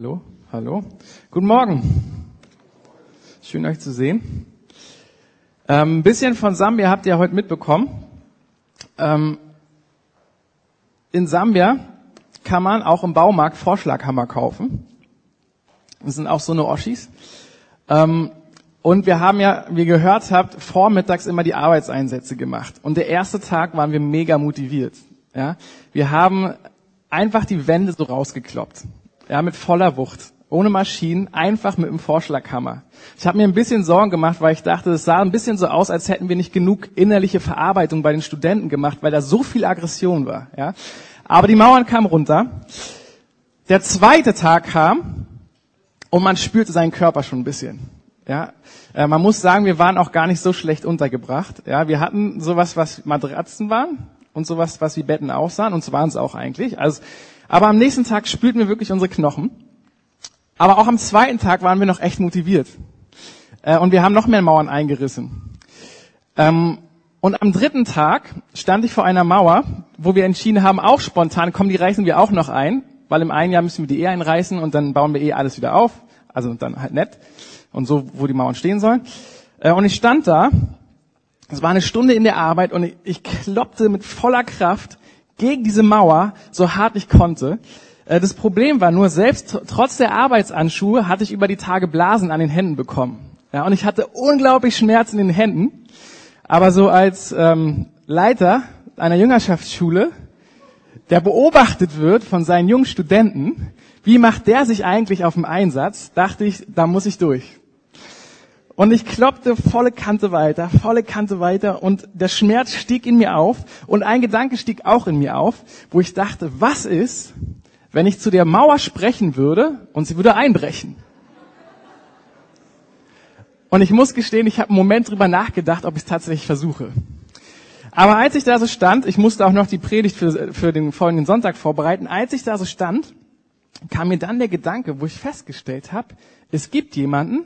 Hallo, hallo. Guten Morgen. Schön euch zu sehen. Ähm, ein bisschen von Sambia habt ihr heute mitbekommen. Ähm, in Sambia kann man auch im Baumarkt Vorschlaghammer kaufen. Das sind auch so eine Oschis. Ähm, und wir haben ja, wie ihr gehört habt, vormittags immer die Arbeitseinsätze gemacht. Und der erste Tag waren wir mega motiviert. Ja, wir haben einfach die Wände so rausgekloppt ja, mit voller Wucht, ohne Maschinen, einfach mit dem Vorschlaghammer. Ich habe mir ein bisschen Sorgen gemacht, weil ich dachte, es sah ein bisschen so aus, als hätten wir nicht genug innerliche Verarbeitung bei den Studenten gemacht, weil da so viel Aggression war. Ja. Aber die Mauern kamen runter. Der zweite Tag kam und man spürte seinen Körper schon ein bisschen. Ja, äh, man muss sagen, wir waren auch gar nicht so schlecht untergebracht. Ja, wir hatten sowas, was Matratzen waren und sowas, was wie Betten aussahen und so waren es auch eigentlich. Also aber am nächsten Tag spürten wir wirklich unsere Knochen. Aber auch am zweiten Tag waren wir noch echt motiviert. Äh, und wir haben noch mehr Mauern eingerissen. Ähm, und am dritten Tag stand ich vor einer Mauer, wo wir entschieden haben, auch spontan, komm, die reißen wir auch noch ein, weil im einen Jahr müssen wir die eh einreißen und dann bauen wir eh alles wieder auf. Also dann halt nett. Und so, wo die Mauern stehen sollen. Äh, und ich stand da, es war eine Stunde in der Arbeit und ich kloppte mit voller Kraft gegen diese Mauer, so hart ich konnte. Äh, das Problem war nur, selbst trotz der Arbeitsanschuhe hatte ich über die Tage Blasen an den Händen bekommen. Ja, und ich hatte unglaublich Schmerzen in den Händen. Aber so als ähm, Leiter einer Jüngerschaftsschule, der beobachtet wird von seinen jungen Studenten, wie macht der sich eigentlich auf dem Einsatz, dachte ich, da muss ich durch. Und ich kloppte volle Kante weiter, volle Kante weiter und der Schmerz stieg in mir auf und ein Gedanke stieg auch in mir auf, wo ich dachte, was ist, wenn ich zu der Mauer sprechen würde und sie würde einbrechen? Und ich muss gestehen, ich habe einen Moment drüber nachgedacht, ob ich es tatsächlich versuche. Aber als ich da so stand, ich musste auch noch die Predigt für, für den folgenden Sonntag vorbereiten, als ich da so stand, kam mir dann der Gedanke, wo ich festgestellt habe, es gibt jemanden,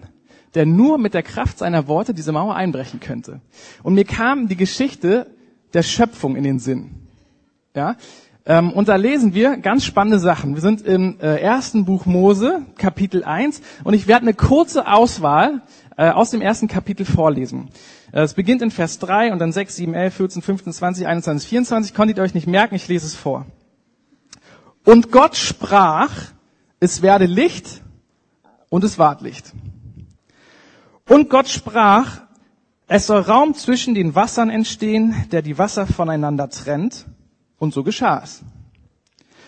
der nur mit der Kraft seiner Worte diese Mauer einbrechen könnte. Und mir kam die Geschichte der Schöpfung in den Sinn. Ja, ähm, und da lesen wir ganz spannende Sachen. Wir sind im äh, ersten Buch Mose, Kapitel 1, und ich werde eine kurze Auswahl äh, aus dem ersten Kapitel vorlesen. Äh, es beginnt in Vers 3 und dann 6, 7, 11, 14, 15, 20, 21, 24. Konntet ihr euch nicht merken, ich lese es vor. Und Gott sprach, es werde Licht und es ward Licht. Und Gott sprach, es soll Raum zwischen den Wassern entstehen, der die Wasser voneinander trennt. Und so geschah es.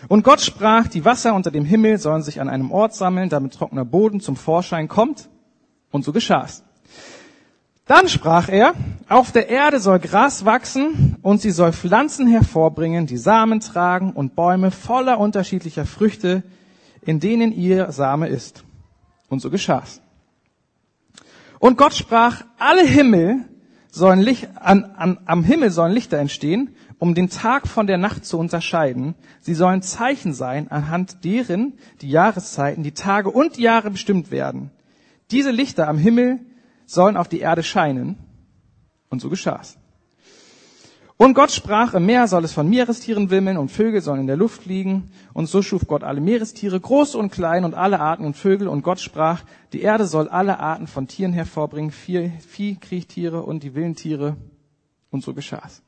Und Gott sprach, die Wasser unter dem Himmel sollen sich an einem Ort sammeln, damit trockener Boden zum Vorschein kommt. Und so geschah es. Dann sprach er, auf der Erde soll Gras wachsen und sie soll Pflanzen hervorbringen, die Samen tragen und Bäume voller unterschiedlicher Früchte, in denen ihr Same ist. Und so geschah es. Und Gott sprach, alle Himmel sollen Licht, an, an, am Himmel sollen Lichter entstehen, um den Tag von der Nacht zu unterscheiden. Sie sollen Zeichen sein, anhand deren die Jahreszeiten, die Tage und Jahre bestimmt werden. Diese Lichter am Himmel sollen auf die Erde scheinen. Und so geschah's. Und Gott sprach, im Meer soll es von Meerestieren wimmeln und Vögel sollen in der Luft fliegen. Und so schuf Gott alle Meerestiere, groß und klein und alle Arten und Vögel. Und Gott sprach, die Erde soll alle Arten von Tieren hervorbringen, Vieh, Vieh Kriechtiere und die wilden Tiere. Und so geschah's.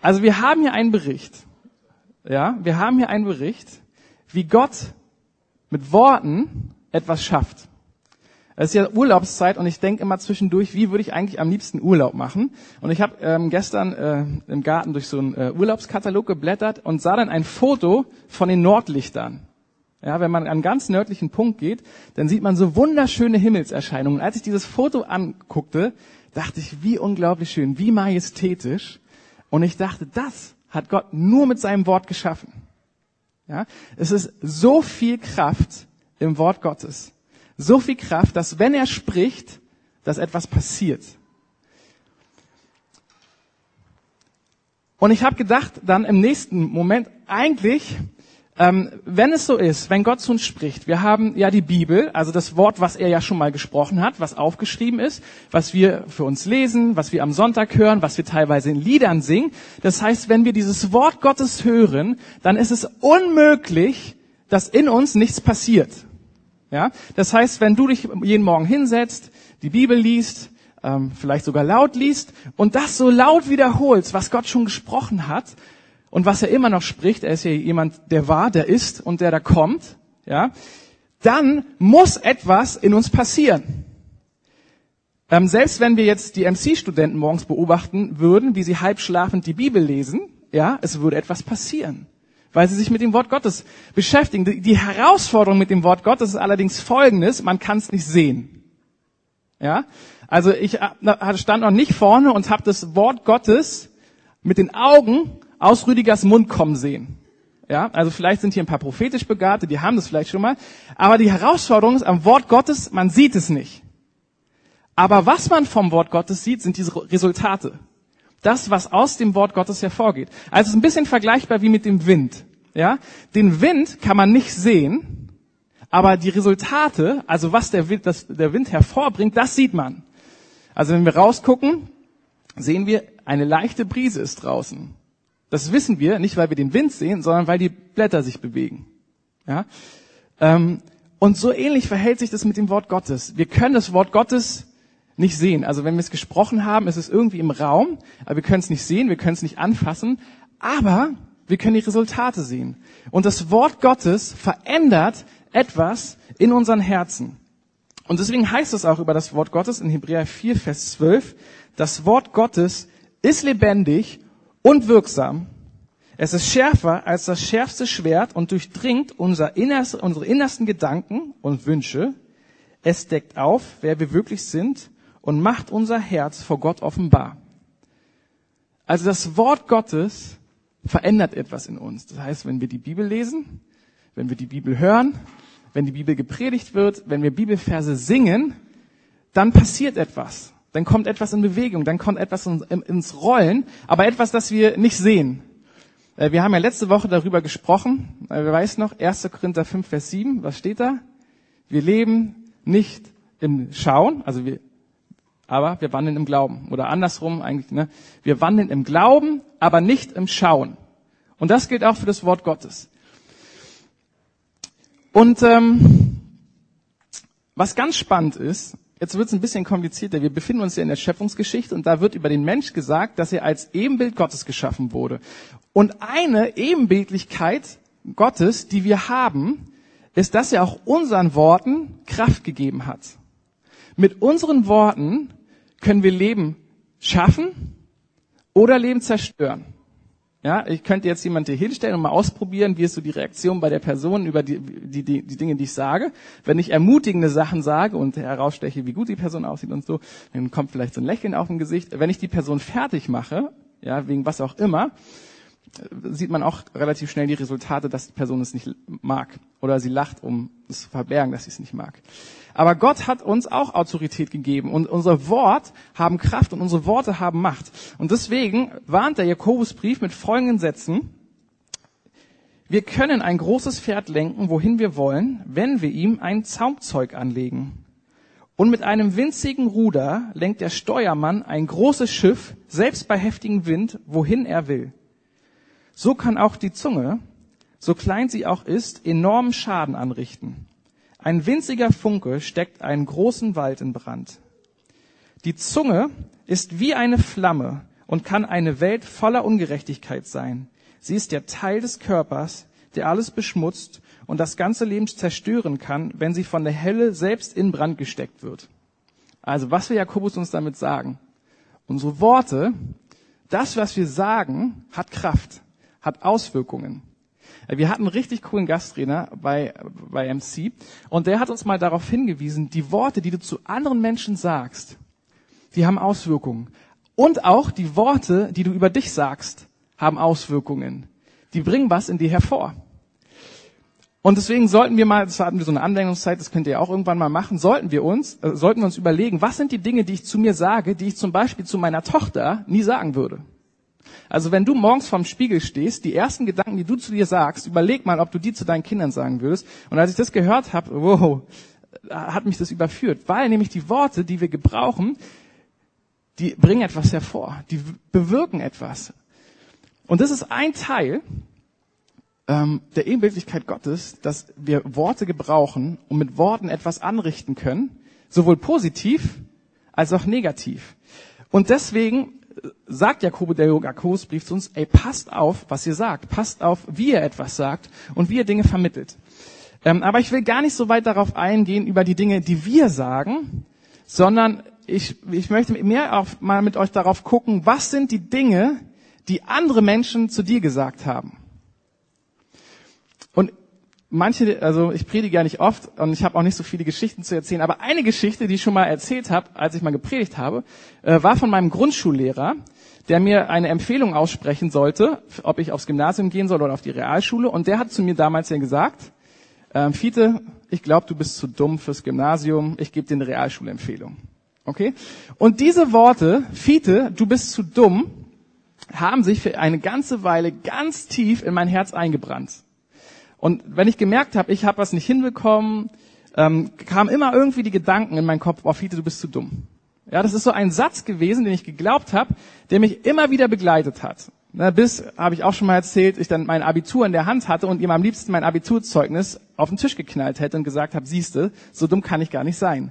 Also wir haben hier einen Bericht. Ja, wir haben hier einen Bericht, wie Gott mit Worten etwas schafft. Es ist ja Urlaubszeit und ich denke immer zwischendurch, wie würde ich eigentlich am liebsten Urlaub machen? Und ich habe ähm, gestern äh, im Garten durch so einen äh, Urlaubskatalog geblättert und sah dann ein Foto von den Nordlichtern. Ja, wenn man an einen ganz nördlichen Punkt geht, dann sieht man so wunderschöne Himmelserscheinungen. Als ich dieses Foto anguckte, dachte ich, wie unglaublich schön, wie majestätisch. Und ich dachte, das hat Gott nur mit seinem Wort geschaffen. Ja, es ist so viel Kraft im Wort Gottes so viel Kraft, dass wenn er spricht, dass etwas passiert. Und ich habe gedacht, dann im nächsten Moment, eigentlich, ähm, wenn es so ist, wenn Gott zu uns spricht, wir haben ja die Bibel, also das Wort, was er ja schon mal gesprochen hat, was aufgeschrieben ist, was wir für uns lesen, was wir am Sonntag hören, was wir teilweise in Liedern singen. Das heißt, wenn wir dieses Wort Gottes hören, dann ist es unmöglich, dass in uns nichts passiert. Ja, das heißt, wenn du dich jeden Morgen hinsetzt, die Bibel liest, ähm, vielleicht sogar laut liest und das so laut wiederholst, was Gott schon gesprochen hat und was er immer noch spricht, er ist ja jemand, der war, der ist und der da kommt, ja, dann muss etwas in uns passieren. Ähm, selbst wenn wir jetzt die MC-Studenten morgens beobachten würden, wie sie halb schlafend die Bibel lesen, ja, es würde etwas passieren, weil sie sich mit dem Wort Gottes beschäftigen. Die, Herausforderung mit dem Wort Gottes ist allerdings folgendes, man kann es nicht sehen. Ja, also ich stand noch nicht vorne und habe das Wort Gottes mit den Augen aus Rüdigers Mund kommen sehen. Ja, also vielleicht sind hier ein paar prophetisch Begabte, die haben das vielleicht schon mal. Aber die Herausforderung ist am Wort Gottes, man sieht es nicht. Aber was man vom Wort Gottes sieht, sind diese Resultate. Das, was aus dem Wort Gottes hervorgeht. Also es ist ein bisschen vergleichbar wie mit dem Wind. Ja, den Wind kann man nicht sehen, aber die Resultate, also was der Wind, das, der Wind hervorbringt, das sieht man. Also wenn wir rausgucken, sehen wir, eine leichte Brise ist draußen. Das wissen wir nicht, weil wir den Wind sehen, sondern weil die Blätter sich bewegen. Ja? Ähm, und so ähnlich verhält sich das mit dem Wort Gottes. Wir können das Wort Gottes nicht sehen. Also wenn wir es gesprochen haben, ist es irgendwie im Raum, aber wir können es nicht sehen, wir können es nicht anfassen, aber wir können die Resultate sehen. Und das Wort Gottes verändert etwas in unseren Herzen. Und deswegen heißt es auch über das Wort Gottes in Hebräer 4, Vers 12, das Wort Gottes ist lebendig und wirksam. Es ist schärfer als das schärfste Schwert und durchdringt unser innerst, unsere innersten Gedanken und Wünsche. Es deckt auf, wer wir wirklich sind und macht unser Herz vor Gott offenbar. Also das Wort Gottes verändert etwas in uns. Das heißt, wenn wir die Bibel lesen, wenn wir die Bibel hören, wenn die Bibel gepredigt wird, wenn wir Bibelverse singen, dann passiert etwas dann kommt etwas in Bewegung, dann kommt etwas ins Rollen, aber etwas, das wir nicht sehen. Äh, wir haben ja letzte Woche darüber gesprochen, äh, wer weiß noch, 1. Korinther 5, Vers 7, was steht da? Wir leben nicht im Schauen, also wir, aber wir wandeln im Glauben. Oder andersrum eigentlich, ne? Wir wandeln im Glauben, aber nicht im Schauen. Und das gilt auch für das Wort Gottes. Und ähm, was ganz spannend ist, Jetzt wird es ein bisschen komplizierter. Wir befinden uns ja in der Schöpfungsgeschichte und da wird über den Mensch gesagt, dass er als Ebenbild Gottes geschaffen wurde. Und eine Ebenbildlichkeit Gottes, die wir haben, ist, dass er auch unseren Worten Kraft gegeben hat. Mit unseren Worten können wir Leben schaffen oder Leben zerstören. Ja, ich könnte jetzt jemand hier hinstellen und mal ausprobieren, wie ist so die Reaktion bei der Person über die, die, die, die Dinge, die ich sage. Wenn ich ermutigende Sachen sage und heraussteche, wie gut die Person aussieht und so, dann kommt vielleicht so ein Lächeln auf dem Gesicht. Wenn ich die Person fertig mache, ja, wegen was auch immer, sieht man auch relativ schnell die Resultate, dass die Person es nicht mag. Oder sie lacht, um es zu verbergen, dass sie es nicht mag. Aber Gott hat uns auch Autorität gegeben und unser Wort haben Kraft und unsere Worte haben Macht. Und deswegen warnt der Jakobusbrief mit folgenden Sätzen. Wir können ein großes Pferd lenken, wohin wir wollen, wenn wir ihm ein Zaumzeug anlegen. Und mit einem winzigen Ruder lenkt der Steuermann ein großes Schiff, selbst bei heftigem Wind, wohin er will. So kann auch die Zunge, so klein sie auch ist, enormen Schaden anrichten. Ein winziger Funke steckt einen großen Wald in Brand. Die Zunge ist wie eine Flamme und kann eine Welt voller Ungerechtigkeit sein. Sie ist der Teil des Körpers, der alles beschmutzt und das ganze Leben zerstören kann, wenn sie von der Hölle selbst in Brand gesteckt wird. Also was will Jakobus uns damit sagen? Unsere Worte, das, was wir sagen, hat Kraft, hat Auswirkungen. Wir hatten einen richtig coolen Gasttrainer bei, bei MC und der hat uns mal darauf hingewiesen, die Worte, die du zu anderen Menschen sagst, die haben Auswirkungen. Und auch die Worte, die du über dich sagst, haben Auswirkungen. Die bringen was in dir hervor. Und deswegen sollten wir mal, das hatten wir so eine Anwendungszeit, das könnt ihr auch irgendwann mal machen, sollten wir uns, äh, sollten wir uns überlegen, was sind die Dinge, die ich zu mir sage, die ich zum Beispiel zu meiner Tochter nie sagen würde. Also wenn du morgens vorm Spiegel stehst, die ersten Gedanken, die du zu dir sagst, überleg mal, ob du die zu deinen Kindern sagen würdest. Und als ich das gehört habe, wow, hat mich das überführt, weil nämlich die Worte, die wir gebrauchen, die bringen etwas hervor, die bewirken etwas. Und das ist ein Teil ähm, der Ebenbildlichkeit Gottes, dass wir Worte gebrauchen und mit Worten etwas anrichten können, sowohl positiv als auch negativ. Und deswegen sagt Jakob der Jakobusbrief zu uns, ey, passt auf, was ihr sagt, passt auf, wie ihr etwas sagt und wie ihr Dinge vermittelt. Ähm, aber ich will gar nicht so weit darauf eingehen, über die Dinge, die wir sagen, sondern ich, ich möchte mehr auch mal mit euch darauf gucken, was sind die Dinge, die andere Menschen zu dir gesagt haben. Manche, also ich predige ja nicht oft und ich habe auch nicht so viele Geschichten zu erzählen, aber eine Geschichte, die ich schon mal erzählt habe, als ich mal gepredigt habe, äh, war von meinem Grundschullehrer, der mir eine Empfehlung aussprechen sollte, ob ich aufs Gymnasium gehen soll oder auf die Realschule. Und der hat zu mir damals ja gesagt, ähm, Fiete, ich glaube, du bist zu dumm fürs Gymnasium, ich gebe dir eine Realschulempfehlung. Okay? Und diese Worte, Fiete, du bist zu dumm, haben sich für eine ganze Weile ganz tief in mein Herz eingebrannt. Und wenn ich gemerkt habe, ich habe was nicht hinbekommen, ähm, kamen immer irgendwie die Gedanken in meinen Kopf, oh Fiete, du bist zu dumm. Ja, das ist so ein Satz gewesen, den ich geglaubt habe, der mich immer wieder begleitet hat. Na, bis, habe ich auch schon mal erzählt, ich dann mein Abitur in der Hand hatte und ihm am liebsten mein Abiturzeugnis auf den Tisch geknallt hätte und gesagt habe, siehste, so dumm kann ich gar nicht sein.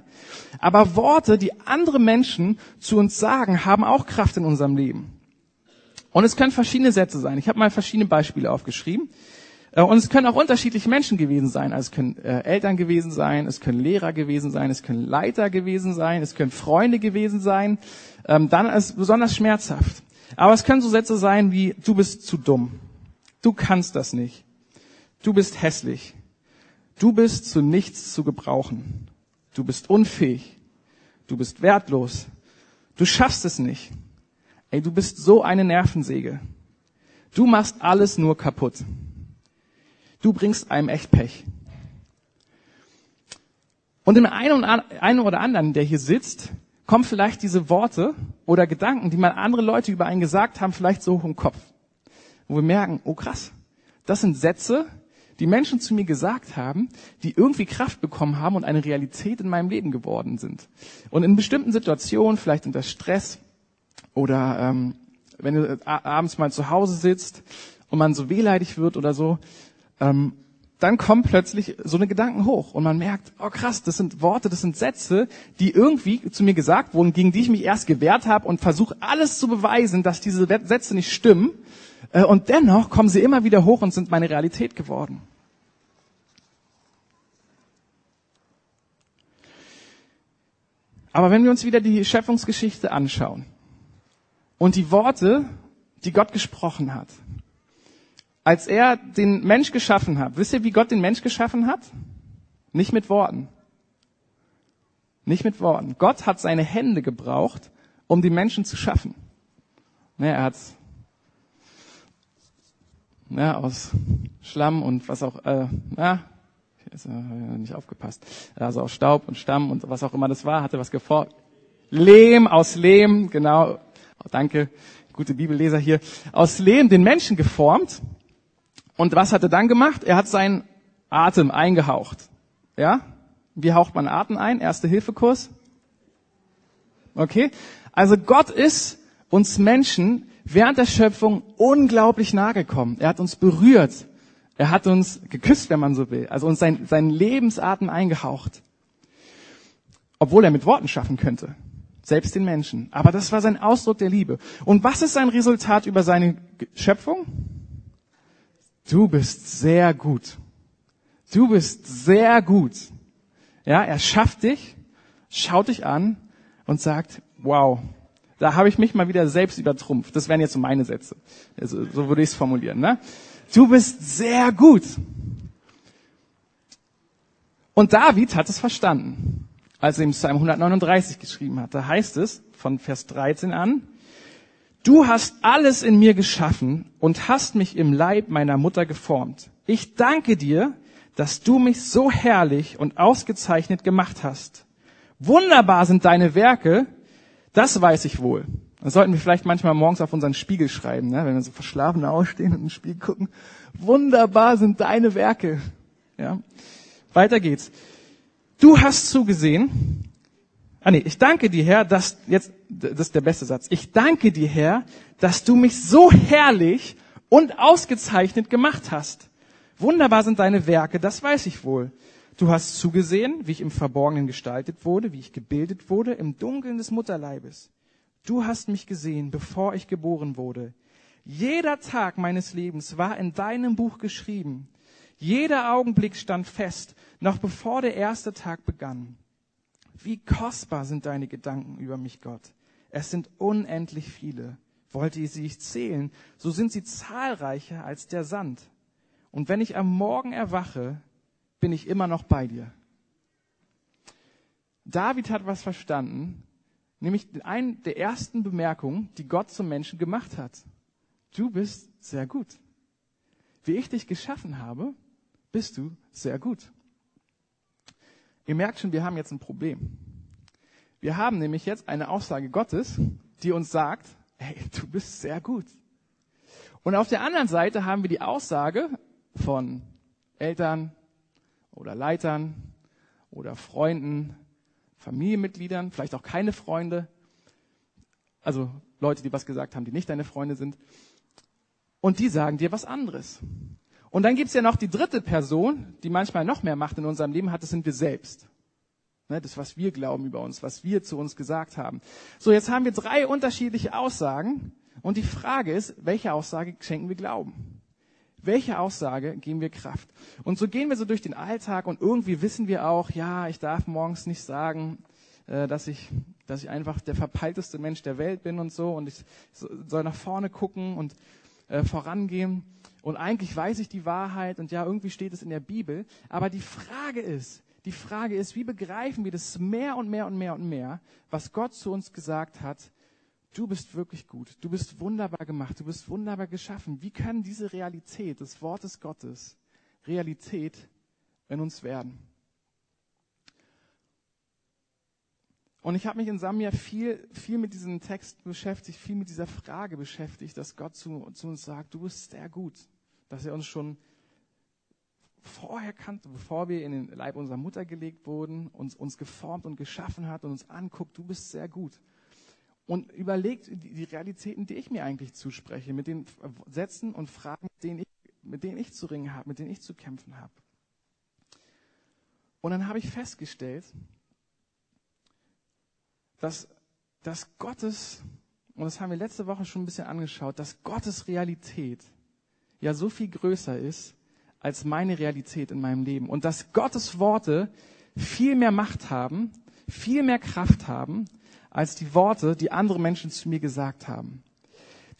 Aber Worte, die andere Menschen zu uns sagen, haben auch Kraft in unserem Leben. Und es können verschiedene Sätze sein. Ich habe mal verschiedene Beispiele aufgeschrieben. Äh, und es können auch unterschiedliche Menschen gewesen sein. Also es können äh, Eltern gewesen sein, es können Lehrer gewesen sein, es können Leiter gewesen sein, es können Freunde gewesen sein. Ähm, dann ist es besonders schmerzhaft. Aber es können so Sätze sein wie, du bist zu dumm. Du kannst das nicht. Du bist hässlich. Du bist zu nichts zu gebrauchen. Du bist unfähig. Du bist wertlos. Du schaffst es nicht. Ey, du bist so eine Nervensäge. Du machst alles nur kaputt. Du bringst einem echt Pech. Und dem einen oder anderen, der hier sitzt, kommen vielleicht diese Worte oder Gedanken, die mal andere Leute über einen gesagt haben, vielleicht so hoch im Kopf. Wo wir merken, oh krass, das sind Sätze, die Menschen zu mir gesagt haben, die irgendwie Kraft bekommen haben und eine Realität in meinem Leben geworden sind. Und in bestimmten Situationen, vielleicht unter Stress oder ähm, wenn du abends mal zu Hause sitzt und man so wehleidig wird oder so, ähm, dann kommen plötzlich so eine Gedanken hoch und man merkt, oh krass, das sind Worte, das sind Sätze, die irgendwie zu mir gesagt wurden, gegen die ich mich erst gewehrt habe und versuche alles zu beweisen, dass diese Sätze nicht stimmen. Äh, und dennoch kommen sie immer wieder hoch und sind meine Realität geworden. Aber wenn wir uns wieder die Schöpfungsgeschichte anschauen und die Worte, die Gott gesprochen hat, als er den Mensch geschaffen hat, wisst ihr, wie Gott den Mensch geschaffen hat? Nicht mit Worten. Nicht mit Worten. Gott hat seine Hände gebraucht, um die Menschen zu schaffen. Ne, er hat ne, aus Schlamm und was auch, äh, na, ist äh, nicht aufgepasst. Also aus Staub und Stamm und was auch immer das war, hatte was geformt. Lehm, aus Lehm, genau. Oh, danke, gute Bibelleser hier. Aus Lehm den Menschen geformt und was hat er dann gemacht? Er hat seinen Atem eingehaucht. Ja? Wie haucht man Atem ein? Erste Hilfekurs? Okay? Also Gott ist uns Menschen während der Schöpfung unglaublich nahe gekommen. Er hat uns berührt. Er hat uns geküsst, wenn man so will. Also uns sein, seinen Lebensatem eingehaucht. Obwohl er mit Worten schaffen könnte. Selbst den Menschen. Aber das war sein Ausdruck der Liebe. Und was ist sein Resultat über seine Schöpfung? Du bist sehr gut. Du bist sehr gut. Ja, er schafft dich, schaut dich an und sagt, wow, da habe ich mich mal wieder selbst übertrumpft. Das wären jetzt so meine Sätze. Also, so würde ich es formulieren. Ne? Du bist sehr gut. Und David hat es verstanden, als er im Psalm 139 geschrieben hat. Da heißt es von Vers 13 an, Du hast alles in mir geschaffen und hast mich im Leib meiner Mutter geformt. Ich danke dir, dass du mich so herrlich und ausgezeichnet gemacht hast. Wunderbar sind deine Werke, das weiß ich wohl. Das sollten wir vielleicht manchmal morgens auf unseren Spiegel schreiben, ne? wenn wir so verschlafen ausstehen und in den Spiegel gucken. Wunderbar sind deine Werke. Ja? Weiter geht's. Du hast zugesehen, Ah nee, ich danke dir, Herr, dass jetzt das ist der beste Satz. Ich danke dir, Herr, dass du mich so herrlich und ausgezeichnet gemacht hast. Wunderbar sind deine Werke, das weiß ich wohl. Du hast zugesehen, wie ich im Verborgenen gestaltet wurde, wie ich gebildet wurde im Dunkeln des Mutterleibes. Du hast mich gesehen, bevor ich geboren wurde. Jeder Tag meines Lebens war in deinem Buch geschrieben. Jeder Augenblick stand fest, noch bevor der erste Tag begann. Wie kostbar sind deine Gedanken über mich, Gott. Es sind unendlich viele. Wollte ich sie nicht zählen, so sind sie zahlreicher als der Sand. Und wenn ich am Morgen erwache, bin ich immer noch bei dir. David hat was verstanden, nämlich eine der ersten Bemerkungen, die Gott zum Menschen gemacht hat. Du bist sehr gut. Wie ich dich geschaffen habe, bist du sehr gut. Ihr merkt schon, wir haben jetzt ein Problem. Wir haben nämlich jetzt eine Aussage Gottes, die uns sagt, hey, du bist sehr gut. Und auf der anderen Seite haben wir die Aussage von Eltern oder Leitern oder Freunden, Familienmitgliedern, vielleicht auch keine Freunde, also Leute, die was gesagt haben, die nicht deine Freunde sind. Und die sagen dir was anderes. Und dann gibt's ja noch die dritte Person, die manchmal noch mehr Macht in unserem Leben hat, das sind wir selbst. Ne, das, was wir glauben über uns, was wir zu uns gesagt haben. So, jetzt haben wir drei unterschiedliche Aussagen. Und die Frage ist, welche Aussage schenken wir Glauben? Welche Aussage geben wir Kraft? Und so gehen wir so durch den Alltag und irgendwie wissen wir auch, ja, ich darf morgens nicht sagen, äh, dass ich, dass ich einfach der verpeilteste Mensch der Welt bin und so und ich soll nach vorne gucken und äh, vorangehen. Und eigentlich weiß ich die Wahrheit und ja, irgendwie steht es in der Bibel. Aber die Frage ist, die Frage ist, wie begreifen wir das mehr und mehr und mehr und mehr, was Gott zu uns gesagt hat? Du bist wirklich gut. Du bist wunderbar gemacht. Du bist wunderbar geschaffen. Wie kann diese Realität des Wortes Gottes Realität in uns werden? Und ich habe mich in Samia viel, viel mit diesem Text beschäftigt, viel mit dieser Frage beschäftigt, dass Gott zu, zu uns sagt, du bist sehr gut. Dass er uns schon vorher kannte, bevor wir in den Leib unserer Mutter gelegt wurden, uns, uns geformt und geschaffen hat und uns anguckt, du bist sehr gut. Und überlegt die, die Realitäten, die ich mir eigentlich zuspreche, mit den Sätzen und Fragen, denen ich, mit denen ich zu ringen habe, mit denen ich zu kämpfen habe. Und dann habe ich festgestellt, dass, dass Gottes, und das haben wir letzte Woche schon ein bisschen angeschaut, dass Gottes Realität ja so viel größer ist als meine Realität in meinem Leben. Und dass Gottes Worte viel mehr Macht haben, viel mehr Kraft haben, als die Worte, die andere Menschen zu mir gesagt haben.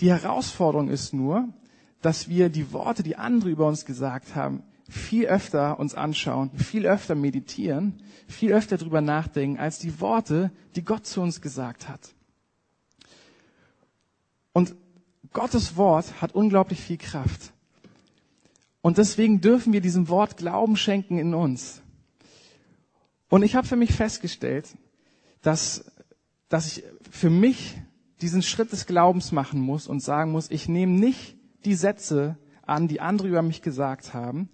Die Herausforderung ist nur, dass wir die Worte, die andere über uns gesagt haben, viel öfter uns anschauen, viel öfter meditieren, viel öfter drüber nachdenken, als die Worte, die Gott zu uns gesagt hat. Und Gottes Wort hat unglaublich viel Kraft. Und deswegen dürfen wir diesem Wort Glauben schenken in uns. Und ich habe für mich festgestellt, dass, dass ich für mich diesen Schritt des Glaubens machen muss und sagen muss, ich nehme nicht die Sätze an, die andere über mich gesagt haben,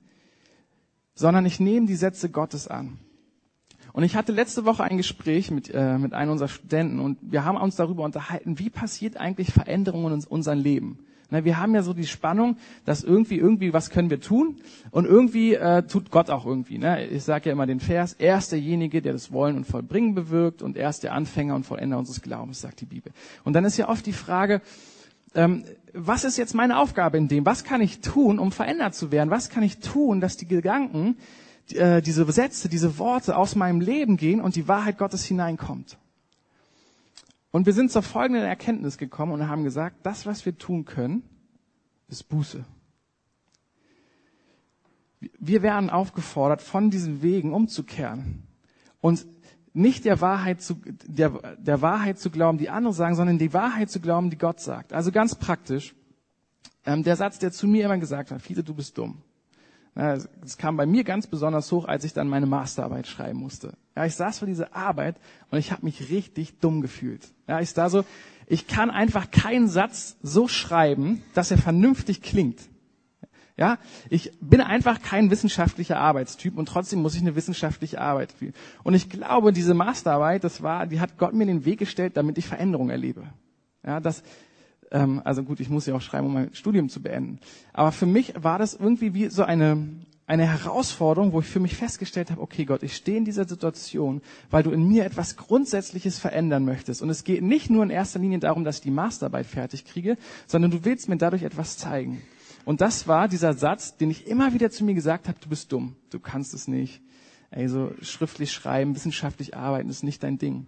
sondern ich nehme die Sätze Gottes an. Und ich hatte letzte Woche ein Gespräch mit, äh, mit einem unserer Studenten und wir haben uns darüber unterhalten, wie passiert eigentlich Veränderungen in unserem Leben. Na, wir haben ja so die Spannung, dass irgendwie, irgendwie was können wir tun und irgendwie äh, tut Gott auch irgendwie. Ne? Ich sage ja immer den Vers, er ist derjenige, der das Wollen und Vollbringen bewirkt und er ist der Anfänger und Vollender unseres Glaubens, sagt die Bibel. Und dann ist ja oft die Frage, ähm, was ist jetzt meine Aufgabe in dem? Was kann ich tun, um verändert zu werden? Was kann ich tun, dass die Gedanken, äh, diese Sätze, diese Worte aus meinem Leben gehen und die Wahrheit Gottes hineinkommt? Und wir sind zur folgenden Erkenntnis gekommen und haben gesagt, das, was wir tun können, ist Buße. Wir werden aufgefordert, von diesen Wegen umzukehren und nicht der Wahrheit zu, der, der Wahrheit zu glauben, die andere sagen, sondern die Wahrheit zu glauben, die Gott sagt. Also ganz praktisch. Ähm, der Satz, der zu mir immer gesagt hat, Fiete, du bist dumm. Das kam bei mir ganz besonders hoch, als ich dann meine Masterarbeit schreiben musste. Ja, ich saß vor dieser Arbeit und ich habe mich richtig dumm gefühlt. Ja, ich da so, ich kann einfach keinen Satz so schreiben, dass er vernünftig klingt. Ja, ich bin einfach kein wissenschaftlicher Arbeitstyp und trotzdem muss ich eine wissenschaftliche Arbeit führen. Und ich glaube, diese Masterarbeit, das war, die hat Gott mir in den Weg gestellt, damit ich Veränderung erlebe. Ja, dass, Ähm, also gut, ich muss ja auch schreiben, um mein Studium zu beenden. Aber für mich war das irgendwie wie so eine, eine Herausforderung, wo ich für mich festgestellt habe, okay Gott, ich stehe in dieser Situation, weil du in mir etwas Grundsätzliches verändern möchtest. Und es geht nicht nur in erster Linie darum, dass ich die Masterarbeit fertig kriege, sondern du willst mir dadurch etwas zeigen. Und das war dieser Satz, den ich immer wieder zu mir gesagt habe, du bist dumm, du kannst es nicht. Ey, so schriftlich schreiben, wissenschaftlich arbeiten, ist nicht dein Ding.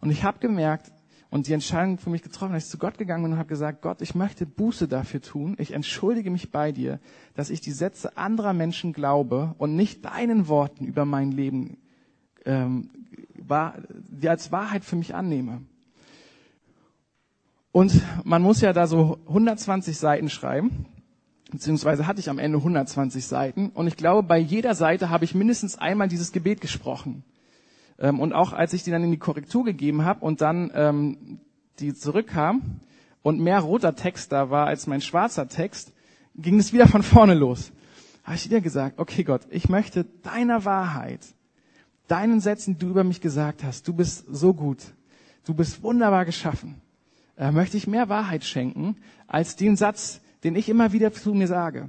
Und ich habe gemerkt, und die Entscheidung für mich getroffen, dass ich zu Gott gegangen bin und habe gesagt, Gott, ich möchte Buße dafür tun. Ich entschuldige mich bei dir, dass ich die Sätze anderer Menschen glaube und nicht deinen Worten über mein Leben ähm, war, die als Wahrheit für mich annehme. Und man muss ja da so 120 Seiten schreiben, beziehungsweise hatte ich am Ende 120 Seiten. Und ich glaube, bei jeder Seite habe ich mindestens einmal dieses Gebet gesprochen. Ähm, und auch als ich die dann in die Korrektur gegeben habe und dann ähm, die zurückkam und mehr roter Text da war als mein schwarzer Text, ging es wieder von vorne los. Habe ich wieder gesagt, okay Gott, ich möchte deiner Wahrheit, deinen Sätzen, die du über mich gesagt hast, du bist so gut, du bist wunderbar geschaffen, äh, möchte ich mehr Wahrheit schenken als den Satz, den ich immer wieder zu mir sage.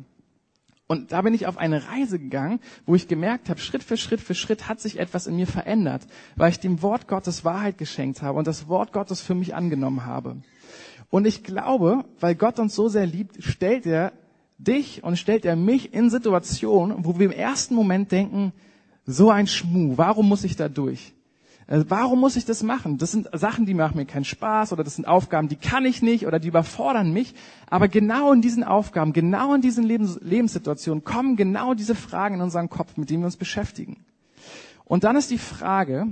Und da bin ich auf eine Reise gegangen, wo ich gemerkt habe, Schritt für Schritt für Schritt hat sich etwas in mir verändert, weil ich dem Wort Gottes Wahrheit geschenkt habe und das Wort Gottes für mich angenommen habe. Und ich glaube, weil Gott uns so sehr liebt, stellt er dich und stellt er mich in Situationen, wo wir im ersten Moment denken, so ein Schmuh, warum muss ich da durch? Äh, warum muss ich das machen? Das sind Sachen, die machen mir keinen Spaß oder das sind Aufgaben, die kann ich nicht oder die überfordern mich. Aber genau in diesen Aufgaben, genau in diesen Lebens Lebenssituationen kommen genau diese Fragen in unseren Kopf, mit denen wir uns beschäftigen. Und dann ist die Frage,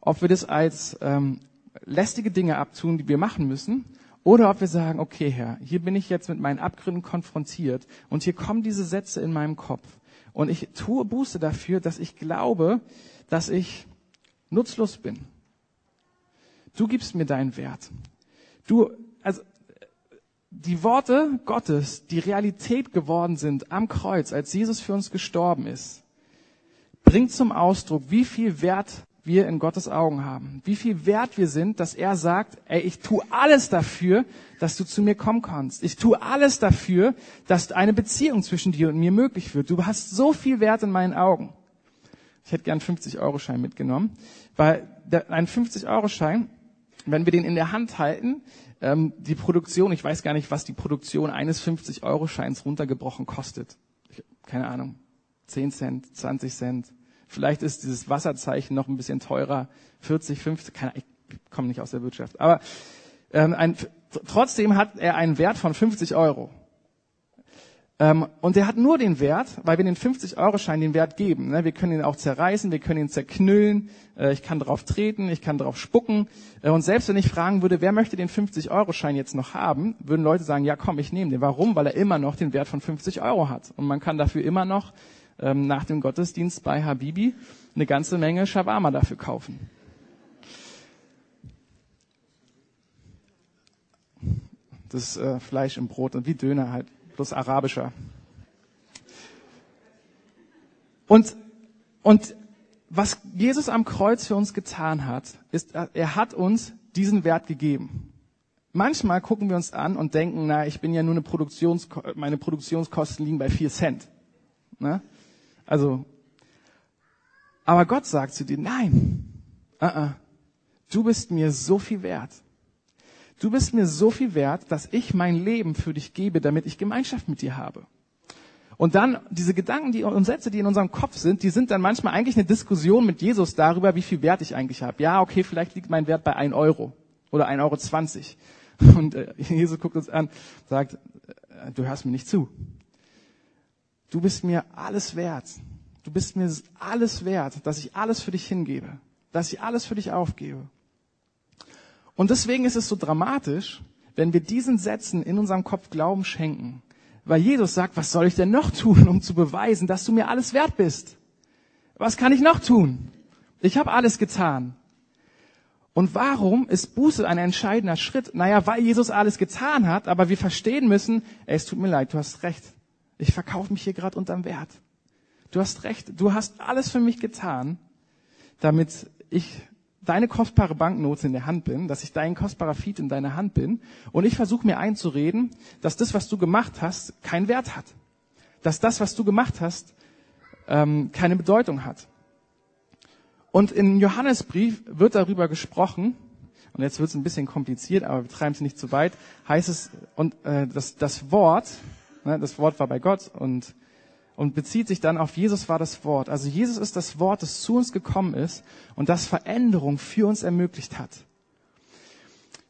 ob wir das als ähm, lästige Dinge abtun, die wir machen müssen, oder ob wir sagen, okay Herr, hier bin ich jetzt mit meinen Abgründen konfrontiert und hier kommen diese Sätze in meinem Kopf. Und ich tue Buße dafür, dass ich glaube, dass ich nutzlos bin. Du gibst mir deinen Wert. Du, also, die Worte Gottes, die Realität geworden sind am Kreuz, als Jesus für uns gestorben ist, bringt zum Ausdruck, wie viel Wert wir in Gottes Augen haben. Wie viel wert wir sind, dass er sagt, ey, ich tue alles dafür, dass du zu mir kommen kannst. Ich tue alles dafür, dass eine Beziehung zwischen dir und mir möglich wird. Du hast so viel Wert in meinen Augen. Ich hätte gern 50-Euro-Schein mitgenommen, weil der, ein 50-Euro-Schein, wenn wir den in der Hand halten, ähm, die Produktion, ich weiß gar nicht, was die Produktion eines 50-Euro-Scheins runtergebrochen kostet. Ich, keine Ahnung, 10 Cent, 20 Cent. Vielleicht ist dieses Wasserzeichen noch ein bisschen teurer, 40, 50, keine, ich komme nicht aus der Wirtschaft. Aber ähm, ein, trotzdem hat er einen Wert von 50 Euro. Ähm, und der hat nur den Wert, weil wir den 50-Euro-Schein den Wert geben. Ne? Wir können ihn auch zerreißen, wir können ihn zerknüllen, äh, ich kann drauf treten, ich kann drauf spucken. Äh, und selbst wenn ich fragen würde, wer möchte den 50-Euro-Schein jetzt noch haben, würden Leute sagen, ja komm, ich nehme den. Warum? Weil er immer noch den Wert von 50 Euro hat. Und man kann dafür immer noch ähm, nach dem Gottesdienst bei Habibi eine ganze Menge Shawarma dafür kaufen. Das äh, Fleisch im Brot und wie Döner halt bloß arabischer. Und, und was Jesus am Kreuz für uns getan hat, ist, er hat uns diesen Wert gegeben. Manchmal gucken wir uns an und denken, na, ich bin ja nur eine Produktions, meine Produktionskosten liegen bei vier Cent. Ne? Also, aber Gott sagt zu dir, nein, uh -uh, du bist mir so viel wert. Du bist mir so viel wert, dass ich mein Leben für dich gebe, damit ich Gemeinschaft mit dir habe. Und dann diese Gedanken die, und Sätze, die in unserem Kopf sind, die sind dann manchmal eigentlich eine Diskussion mit Jesus darüber, wie viel Wert ich eigentlich habe. Ja, okay, vielleicht liegt mein Wert bei 1 Euro oder 1,20 Euro. Und äh, Jesus guckt uns an, sagt, äh, du hörst mir nicht zu. Du bist mir alles wert. Du bist mir alles wert, dass ich alles für dich hingebe, dass ich alles für dich aufgebe. Und deswegen ist es so dramatisch, wenn wir diesen Sätzen in unserem Kopf Glauben schenken. Weil Jesus sagt, was soll ich denn noch tun, um zu beweisen, dass du mir alles wert bist? Was kann ich noch tun? Ich habe alles getan. Und warum ist Buße ein entscheidender Schritt? Naja, weil Jesus alles getan hat, aber wir verstehen müssen, ey, es tut mir leid, du hast recht. Ich verkaufe mich hier gerade unterm Wert. Du hast recht, du hast alles für mich getan, damit ich deine kostbare Banknote in der Hand bin, dass ich dein kostbarer Fiet in deiner Hand bin und ich versuche mir einzureden, dass das, was du gemacht hast, keinen Wert hat. Dass das, was du gemacht hast, ähm, keine Bedeutung hat. Und in Johannesbrief wird darüber gesprochen, und jetzt wird es ein bisschen kompliziert, aber wir treiben es nicht zu weit, heißt es, und äh, das, das Wort, ne, das Wort war bei Gott und und bezieht sich dann auf Jesus war das Wort. Also Jesus ist das Wort, das zu uns gekommen ist und das Veränderung für uns ermöglicht hat.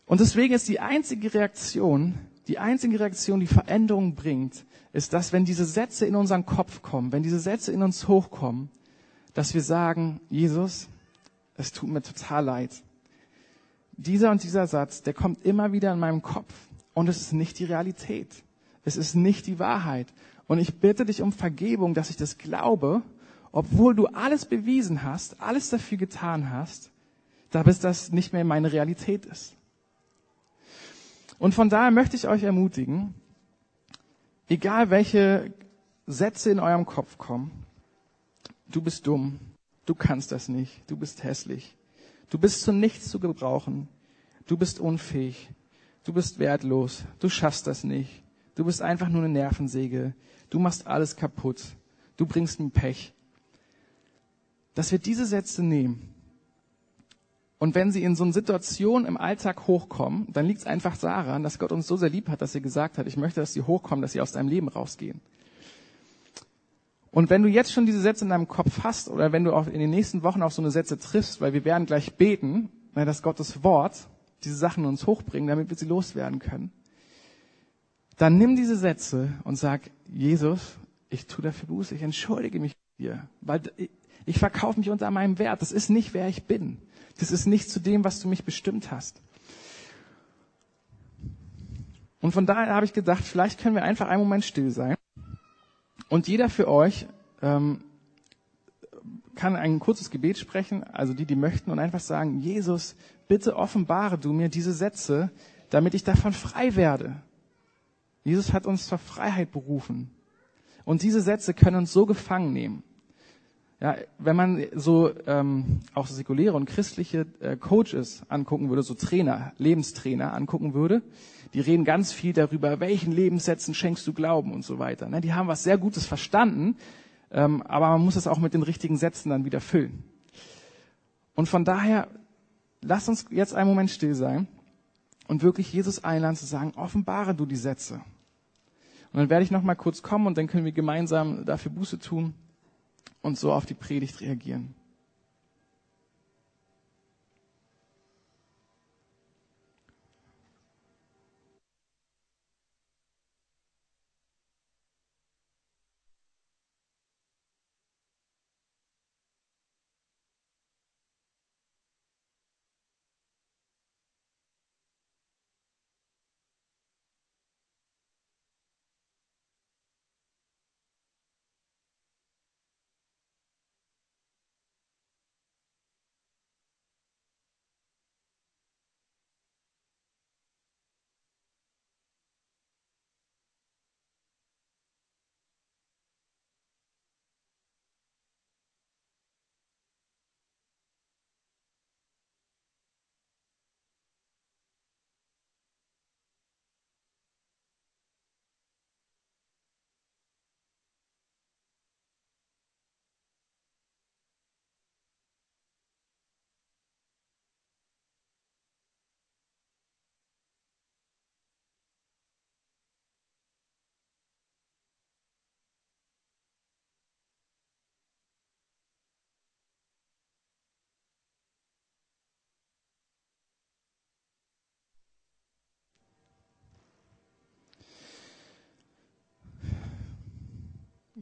Und deswegen ist die einzige Reaktion, die einzige Reaktion, die Veränderung bringt, ist, dass wenn diese Sätze in unseren Kopf kommen, wenn diese Sätze in uns hochkommen, dass wir sagen, Jesus, es tut mir total leid. Dieser und dieser Satz, der kommt immer wieder in meinem Kopf und es ist nicht die Realität. Es ist nicht die Wahrheit. Und ich bitte dich um Vergebung, dass ich das glaube, obwohl du alles bewiesen hast, alles dafür getan hast, da bis das nicht mehr meine Realität ist. Und von daher möchte ich euch ermutigen, egal welche Sätze in eurem Kopf kommen, du bist dumm, du kannst das nicht, du bist hässlich, du bist zu nichts zu gebrauchen, du bist unfähig, du bist wertlos, du schaffst das nicht, du bist einfach nur eine Nervensäge, du machst alles kaputt, du bringst mir Pech. Dass wir diese Sätze nehmen und wenn sie in so einer Situation im Alltag hochkommen, dann liegt es einfach daran, dass Gott uns so sehr lieb hat, dass er gesagt hat, ich möchte, dass sie hochkommen, dass sie aus deinem Leben rausgehen. Und wenn du jetzt schon diese Sätze in deinem Kopf hast oder wenn du auch in den nächsten Wochen auf so eine Sätze triffst, weil wir werden gleich beten, dass Gottes Wort diese Sachen uns hochbringen, damit wir sie loswerden können, dann nimm diese Sätze und sag, Jesus, ich tue dafür Buße, ich entschuldige mich dir, weil ich verkaufe mich unter meinem Wert. Das ist nicht, wer ich bin. Das ist nicht zu dem, was du mich bestimmt hast. Und von daher habe ich gedacht, vielleicht können wir einfach einen Moment still sein. Und jeder für euch ähm, kann ein kurzes Gebet sprechen, also die, die möchten, und einfach sagen, Jesus, bitte offenbare du mir diese Sätze, damit ich davon frei werde. Jesus hat uns zur Freiheit berufen. Und diese Sätze können uns so gefangen nehmen. Ja, wenn man so ähm, auch säkuläre und christliche äh, Coaches angucken würde, so Trainer, Lebenstrainer angucken würde, die reden ganz viel darüber, welchen Lebenssätzen schenkst du Glauben und so weiter. Ne? Die haben was sehr Gutes verstanden, ähm, aber man muss es auch mit den richtigen Sätzen dann wieder füllen. Und von daher, lass uns jetzt einen Moment still sein und wirklich Jesus einladen zu sagen, offenbare du die Sätze. Und dann werde ich noch mal kurz kommen und dann können wir gemeinsam dafür Buße tun und so auf die Predigt reagieren.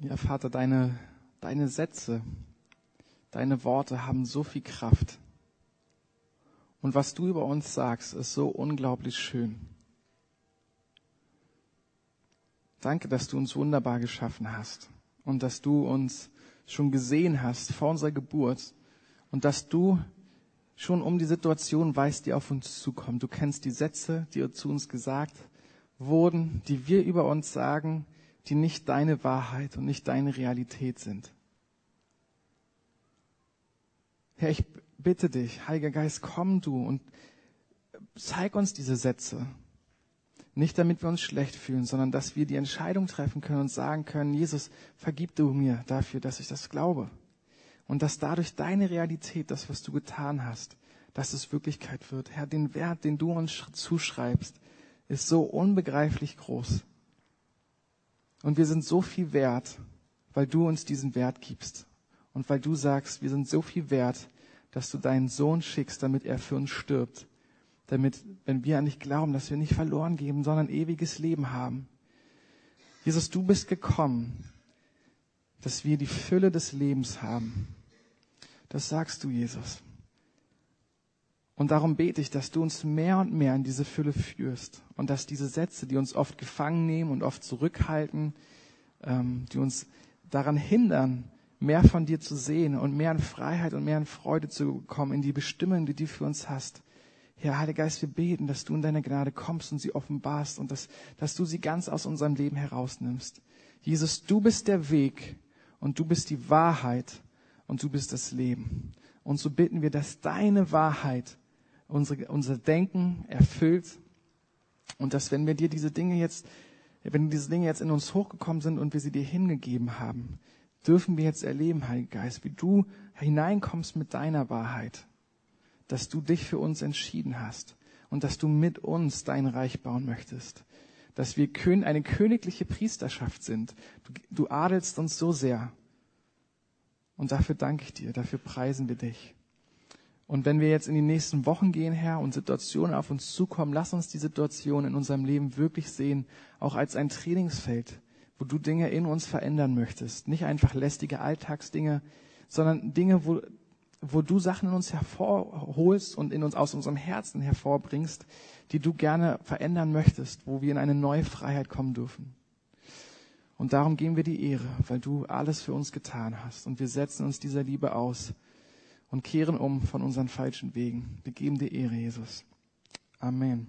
Ja, Vater, deine, deine Sätze, deine Worte haben so viel Kraft. Und was du über uns sagst, ist so unglaublich schön. Danke, dass du uns wunderbar geschaffen hast und dass du uns schon gesehen hast vor unserer Geburt und dass du schon um die Situation weißt, die auf uns zukommt. Du kennst die Sätze, die zu uns gesagt wurden, die wir über uns sagen, die nicht deine Wahrheit und nicht deine Realität sind. Herr, ich bitte dich, Heiliger Geist, komm du und zeig uns diese Sätze. Nicht damit wir uns schlecht fühlen, sondern dass wir die Entscheidung treffen können und sagen können, Jesus, vergib du mir dafür, dass ich das glaube. Und dass dadurch deine Realität, das, was du getan hast, dass es Wirklichkeit wird. Herr, den Wert, den du uns zuschreibst, ist so unbegreiflich groß. Und wir sind so viel wert, weil du uns diesen Wert gibst. Und weil du sagst, wir sind so viel wert, dass du deinen Sohn schickst, damit er für uns stirbt damit, wenn wir an dich glauben, dass wir nicht verloren geben, sondern ewiges Leben haben. Jesus, du bist gekommen, dass wir die Fülle des Lebens haben. Das sagst du, Jesus. Und darum bete ich, dass du uns mehr und mehr in diese Fülle führst und dass diese Sätze, die uns oft gefangen nehmen und oft zurückhalten, ähm, die uns daran hindern, mehr von dir zu sehen und mehr in Freiheit und mehr in Freude zu kommen, in die Bestimmung, die du für uns hast, Herr Heiliger Geist, wir beten, dass du in deine Gnade kommst und sie offenbarst und dass, dass du sie ganz aus unserem Leben herausnimmst. Jesus, du bist der Weg und du bist die Wahrheit und du bist das Leben. Und so bitten wir, dass deine Wahrheit unsere, unser Denken erfüllt und dass wenn wir dir diese Dinge jetzt, wenn diese Dinge jetzt in uns hochgekommen sind und wir sie dir hingegeben haben, dürfen wir jetzt erleben, Heiliger Geist, wie du hineinkommst mit deiner Wahrheit dass du dich für uns entschieden hast und dass du mit uns dein Reich bauen möchtest. Dass wir eine königliche Priesterschaft sind. Du, du adelst uns so sehr. Und dafür danke ich dir, dafür preisen wir dich. Und wenn wir jetzt in die nächsten Wochen gehen, Herr, und Situationen auf uns zukommen, lass uns die Situation in unserem Leben wirklich sehen, auch als ein Trainingsfeld, wo du Dinge in uns verändern möchtest. Nicht einfach lästige Alltagsdinge, sondern Dinge, wo wo du Sachen in uns hervorholst und in uns aus unserem Herzen hervorbringst, die du gerne verändern möchtest, wo wir in eine neue Freiheit kommen dürfen. Und darum geben wir die Ehre, weil du alles für uns getan hast. Und wir setzen uns dieser Liebe aus und kehren um von unseren falschen Wegen. Wir geben dir Ehre, Jesus. Amen.